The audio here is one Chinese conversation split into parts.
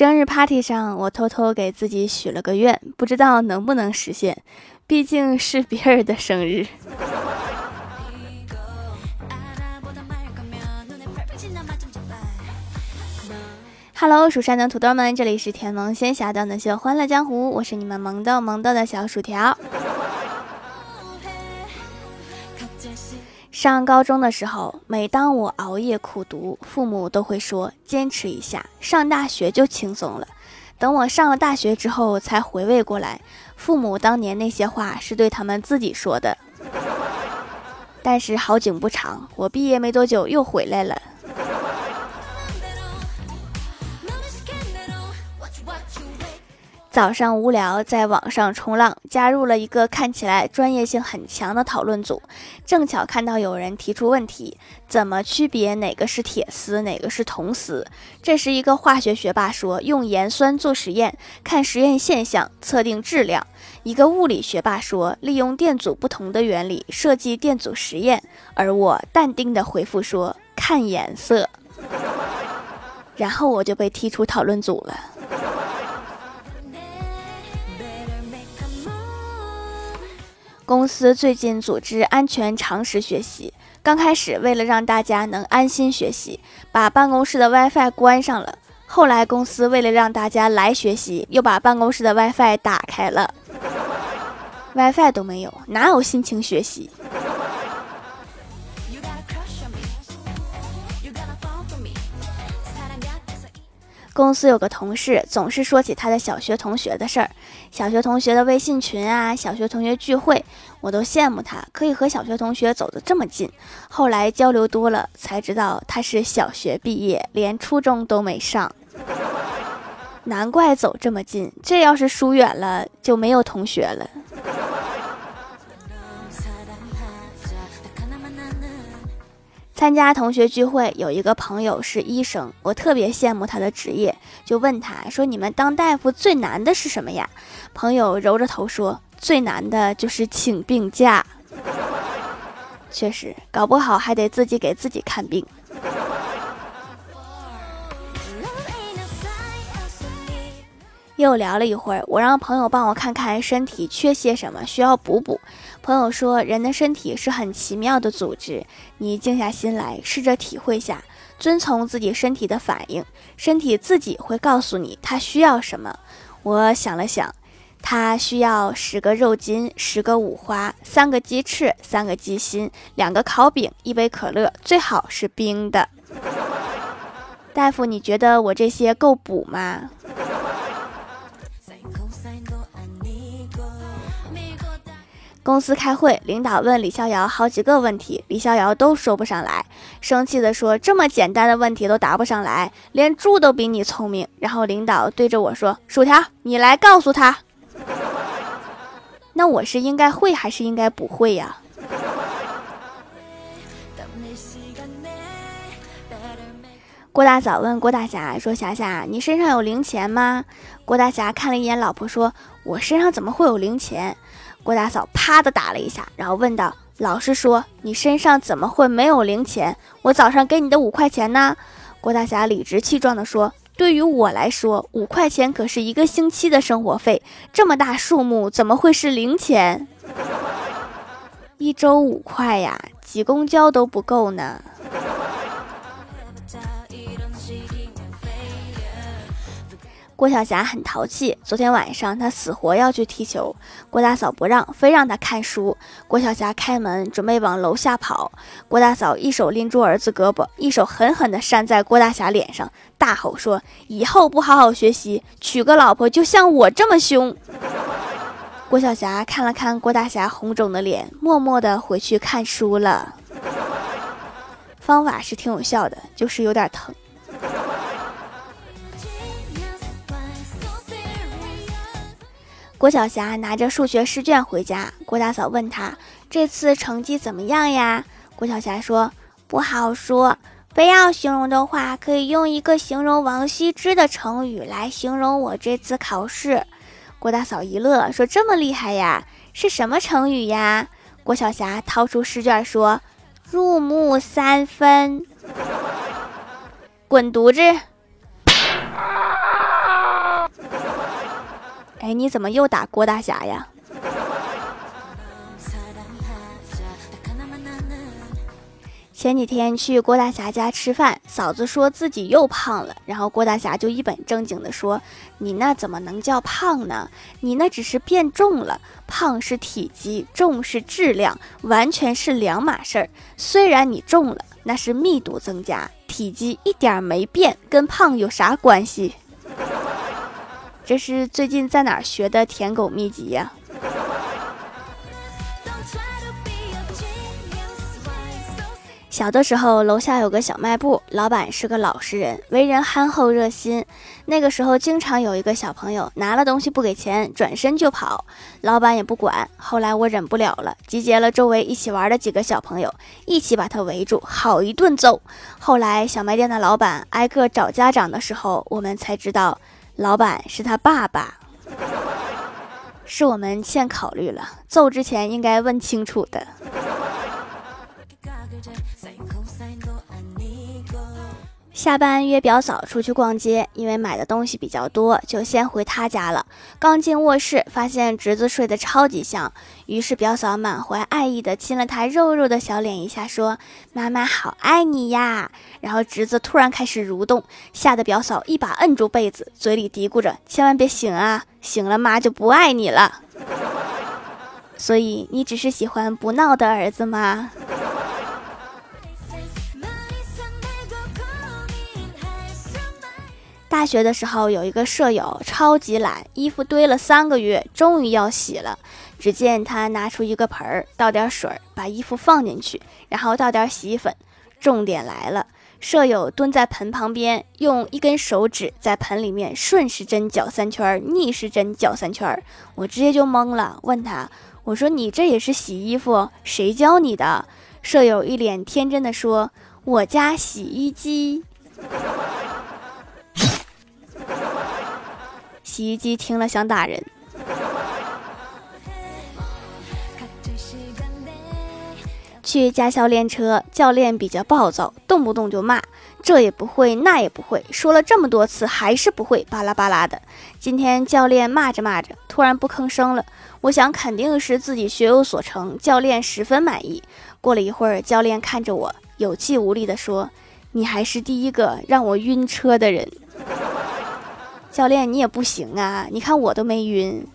生日 party 上，我偷偷给自己许了个愿，不知道能不能实现，毕竟是别人的生日。Hello，蜀山的土豆们，这里是甜萌仙侠段的秀欢乐江湖，我是你们萌豆萌豆的小薯条。上高中的时候，每当我熬夜苦读，父母都会说坚持一下，上大学就轻松了。等我上了大学之后，才回味过来，父母当年那些话是对他们自己说的。但是好景不长，我毕业没多久又回来了。早上无聊，在网上冲浪，加入了一个看起来专业性很强的讨论组。正巧看到有人提出问题：怎么区别哪个是铁丝，哪个是铜丝？这时，一个化学学霸说：用盐酸做实验，看实验现象，测定质量。一个物理学霸说：利用电阻不同的原理设计电阻实验。而我淡定的回复说：看颜色。然后我就被踢出讨论组了。公司最近组织安全常识学习，刚开始为了让大家能安心学习，把办公室的 WiFi 关上了。后来公司为了让大家来学习，又把办公室的 WiFi 打开了。WiFi 都没有，哪有心情学习？公司有个同事总是说起他的小学同学的事儿，小学同学的微信群啊，小学同学聚会，我都羡慕他可以和小学同学走得这么近。后来交流多了，才知道他是小学毕业，连初中都没上，难怪走这么近。这要是疏远了，就没有同学了。参加同学聚会，有一个朋友是医生，我特别羡慕他的职业，就问他说：“你们当大夫最难的是什么呀？”朋友揉着头说：“最难的就是请病假。”确实，搞不好还得自己给自己看病。又聊了一会儿，我让朋友帮我看看身体缺些什么，需要补补。朋友说，人的身体是很奇妙的组织，你静下心来，试着体会下，遵从自己身体的反应，身体自己会告诉你它需要什么。我想了想，它需要十个肉筋，十个五花，三个鸡翅，三个鸡心，两个烤饼，一杯可乐，最好是冰的。大夫，你觉得我这些够补吗？公司开会，领导问李逍遥好几个问题，李逍遥都说不上来，生气的说：“这么简单的问题都答不上来，连猪都比你聪明。”然后领导对着我说：“薯条，你来告诉他。”那我是应该会还是应该不会呀？郭大嫂问郭大侠说：“霞霞，你身上有零钱吗？”郭大侠看了一眼老婆，说：“我身上怎么会有零钱？”郭大嫂啪的打了一下，然后问道：“老实说，你身上怎么会没有零钱？我早上给你的五块钱呢？”郭大侠理直气壮地说：“对于我来说，五块钱可是一个星期的生活费，这么大数目怎么会是零钱？一周五块呀，挤公交都不够呢。”郭晓霞很淘气，昨天晚上她死活要去踢球，郭大嫂不让，非让她看书。郭晓霞开门准备往楼下跑，郭大嫂一手拎住儿子胳膊，一手狠狠地扇在郭大侠脸上，大吼说：“以后不好好学习，娶个老婆就像我这么凶。”郭晓霞看了看郭大侠红肿的脸，默默地回去看书了。方法是挺有效的，就是有点疼。郭晓霞拿着数学试卷回家，郭大嫂问她：“这次成绩怎么样呀？”郭晓霞说：“不好说，非要形容的话，可以用一个形容王羲之的成语来形容我这次考试。”郭大嫂一乐，说：“这么厉害呀？是什么成语呀？”郭晓霞掏出试卷说：“入木三分。”滚犊子！哎，你怎么又打郭大侠呀？前几天去郭大侠家吃饭，嫂子说自己又胖了，然后郭大侠就一本正经地说：“你那怎么能叫胖呢？你那只是变重了，胖是体积，重是质量，完全是两码事儿。虽然你重了，那是密度增加，体积一点没变，跟胖有啥关系？”这是最近在哪儿学的舔狗秘籍呀？小的时候，楼下有个小卖部，老板是个老实人，为人憨厚热心。那个时候，经常有一个小朋友拿了东西不给钱，转身就跑，老板也不管。后来我忍不了了，集结了周围一起玩的几个小朋友，一起把他围住，好一顿揍。后来小卖店的老板挨个找家长的时候，我们才知道，老板是他爸爸。是我们欠考虑了，揍之前应该问清楚的。下班约表嫂出去逛街，因为买的东西比较多，就先回她家了。刚进卧室，发现侄子睡得超级香，于是表嫂满怀爱意的亲了他肉肉的小脸一下，说：“妈妈好爱你呀。”然后侄子突然开始蠕动，吓得表嫂一把摁住被子，嘴里嘀咕着：“千万别醒啊，醒了妈就不爱你了。”所以你只是喜欢不闹的儿子吗？大学的时候，有一个舍友超级懒，衣服堆了三个月，终于要洗了。只见他拿出一个盆儿，倒点水，把衣服放进去，然后倒点洗衣粉。重点来了，舍友蹲在盆旁边，用一根手指在盆里面顺时针搅三圈，逆时针搅三圈。我直接就懵了，问他：“我说你这也是洗衣服？谁教你的？”舍友一脸天真的说：“我家洗衣机。”洗衣机听了想打人。去驾校练车，教练比较暴躁，动不动就骂，这也不会，那也不会，说了这么多次还是不会，巴拉巴拉的。今天教练骂着骂着，突然不吭声了。我想肯定是自己学有所成，教练十分满意。过了一会儿，教练看着我，有气无力地说：“你还是第一个让我晕车的人。”教练，你也不行啊！你看我都没晕。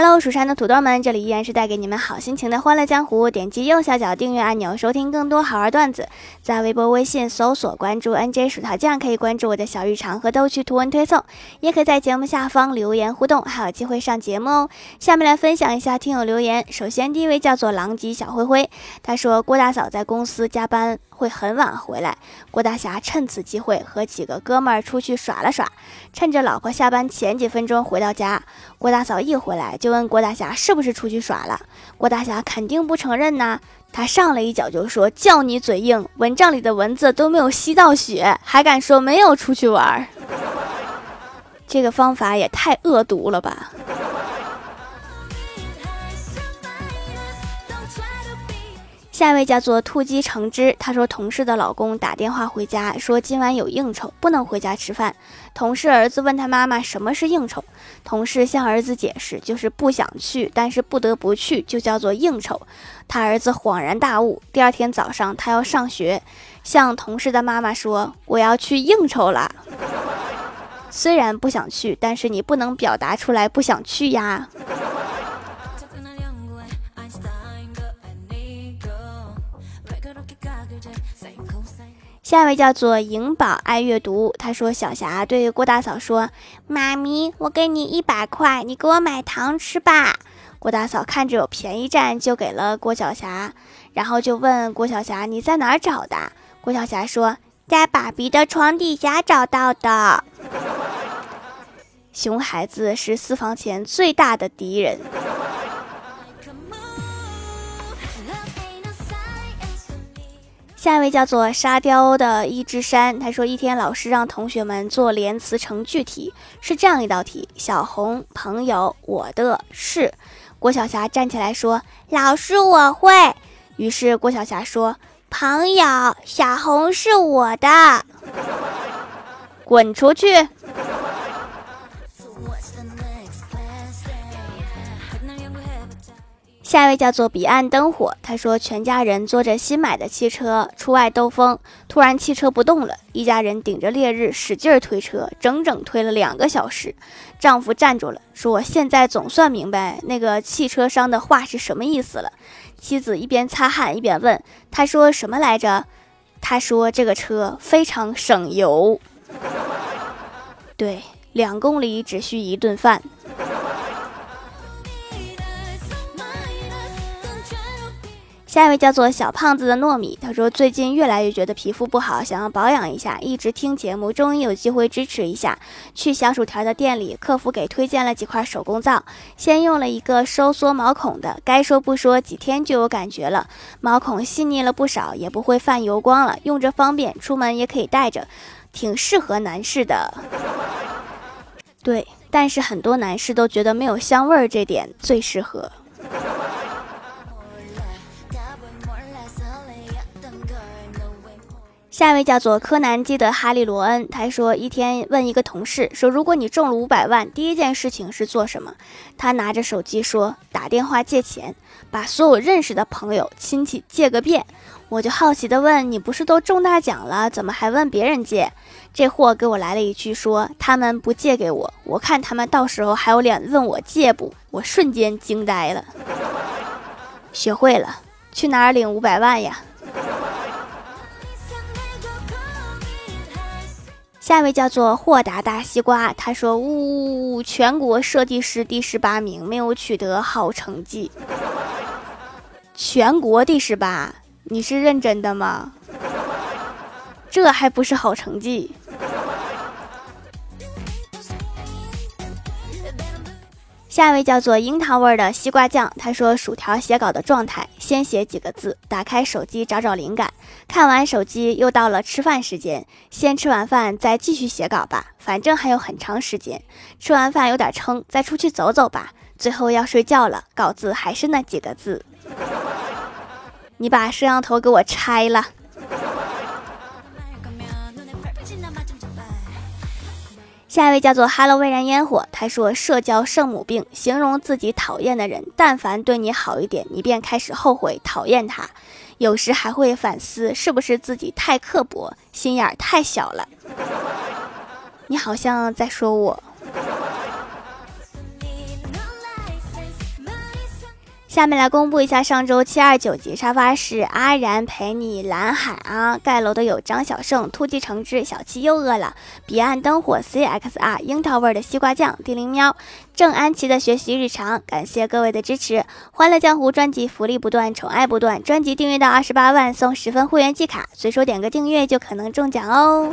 Hello，蜀山的土豆们，这里依然是带给你们好心情的欢乐江湖。点击右下角订阅按钮，收听更多好玩段子。在微博、微信搜索关注 NJ 薯条酱，可以关注我的小日常和逗趣图文推送，也可以在节目下方留言互动，还有机会上节目哦。下面来分享一下听友留言。首先，第一位叫做狼藉小灰灰，他说郭大嫂在公司加班。会很晚回来，郭大侠趁此机会和几个哥们儿出去耍了耍。趁着老婆下班前几分钟回到家，郭大嫂一回来就问郭大侠是不是出去耍了。郭大侠肯定不承认呐，他上来一脚就说：“叫你嘴硬，蚊帐里的蚊子都没有吸到血，还敢说没有出去玩儿？这个方法也太恶毒了吧！”下一位叫做兔鸡橙汁，他说同事的老公打电话回家说今晚有应酬，不能回家吃饭。同事儿子问他妈妈什么是应酬，同事向儿子解释就是不想去，但是不得不去，就叫做应酬。他儿子恍然大悟，第二天早上他要上学，向同事的妈妈说我要去应酬了。虽然不想去，但是你不能表达出来不想去呀。下一位叫做颖宝爱阅读，他说：“小霞对郭大嫂说，妈咪，我给你一百块，你给我买糖吃吧。”郭大嫂看着有便宜占，就给了郭晓霞，然后就问郭晓霞：“你在哪儿找的？”郭晓霞说：“在爸比的床底下找到的。”熊孩子是私房钱最大的敌人。下一位叫做沙雕的一只山，他说：一天老师让同学们做连词成句题，是这样一道题：小红朋友，我的是。郭晓霞站起来说：“老师，我会。”于是郭晓霞说：“朋友，小红是我的，滚出去。下一位叫做彼岸灯火，他说全家人坐着新买的汽车出外兜风，突然汽车不动了，一家人顶着烈日使劲推车，整整推了两个小时。丈夫站住了，说：“我现在总算明白那个汽车商的话是什么意思了。”妻子一边擦汗一边问：“他说什么来着？”他说：“这个车非常省油，对，两公里只需一顿饭。”下一位叫做小胖子的糯米，他说最近越来越觉得皮肤不好，想要保养一下，一直听节目，终于有机会支持一下。去小薯条的店里，客服给推荐了几块手工皂，先用了一个收缩毛孔的，该说不说，几天就有感觉了，毛孔细腻了不少，也不会泛油光了，用着方便，出门也可以带着，挺适合男士的。对，但是很多男士都觉得没有香味儿，这点最适合。下一位叫做柯南基德哈利罗恩，他说一天问一个同事说，如果你中了五百万，第一件事情是做什么？他拿着手机说打电话借钱，把所有认识的朋友亲戚借个遍。我就好奇的问，你不是都中大奖了，怎么还问别人借？这货给我来了一句说他们不借给我，我看他们到时候还有脸问我借不？我瞬间惊呆了。学会了，去哪儿领五百万呀？下一位叫做豁达大西瓜，他说：“呜呜呜，全国设计师第十八名，没有取得好成绩。全国第十八，你是认真的吗？这还不是好成绩。”下一位叫做樱桃味的西瓜酱，他说：“薯条写稿的状态，先写几个字，打开手机找找灵感，看完手机又到了吃饭时间，先吃完饭再继续写稿吧，反正还有很长时间。吃完饭有点撑，再出去走走吧。最后要睡觉了，稿子还是那几个字。你把摄像头给我拆了。”下一位叫做 Hello 微燃烟火，他说：“社交圣母病，形容自己讨厌的人，但凡对你好一点，你便开始后悔讨厌他，有时还会反思是不是自己太刻薄，心眼太小了。”你好像在说我。下面来公布一下上周七二九级沙发是阿然陪你蓝海啊，盖楼的有张小胜、突击橙汁、小七又饿了、彼岸灯火、CXR、樱桃味的西瓜酱、地灵喵、郑安琪的学习日常，感谢各位的支持。欢乐江湖专辑福利不断，宠爱不断，专辑订阅到二十八万送十分会员季卡，随手点个订阅就可能中奖哦。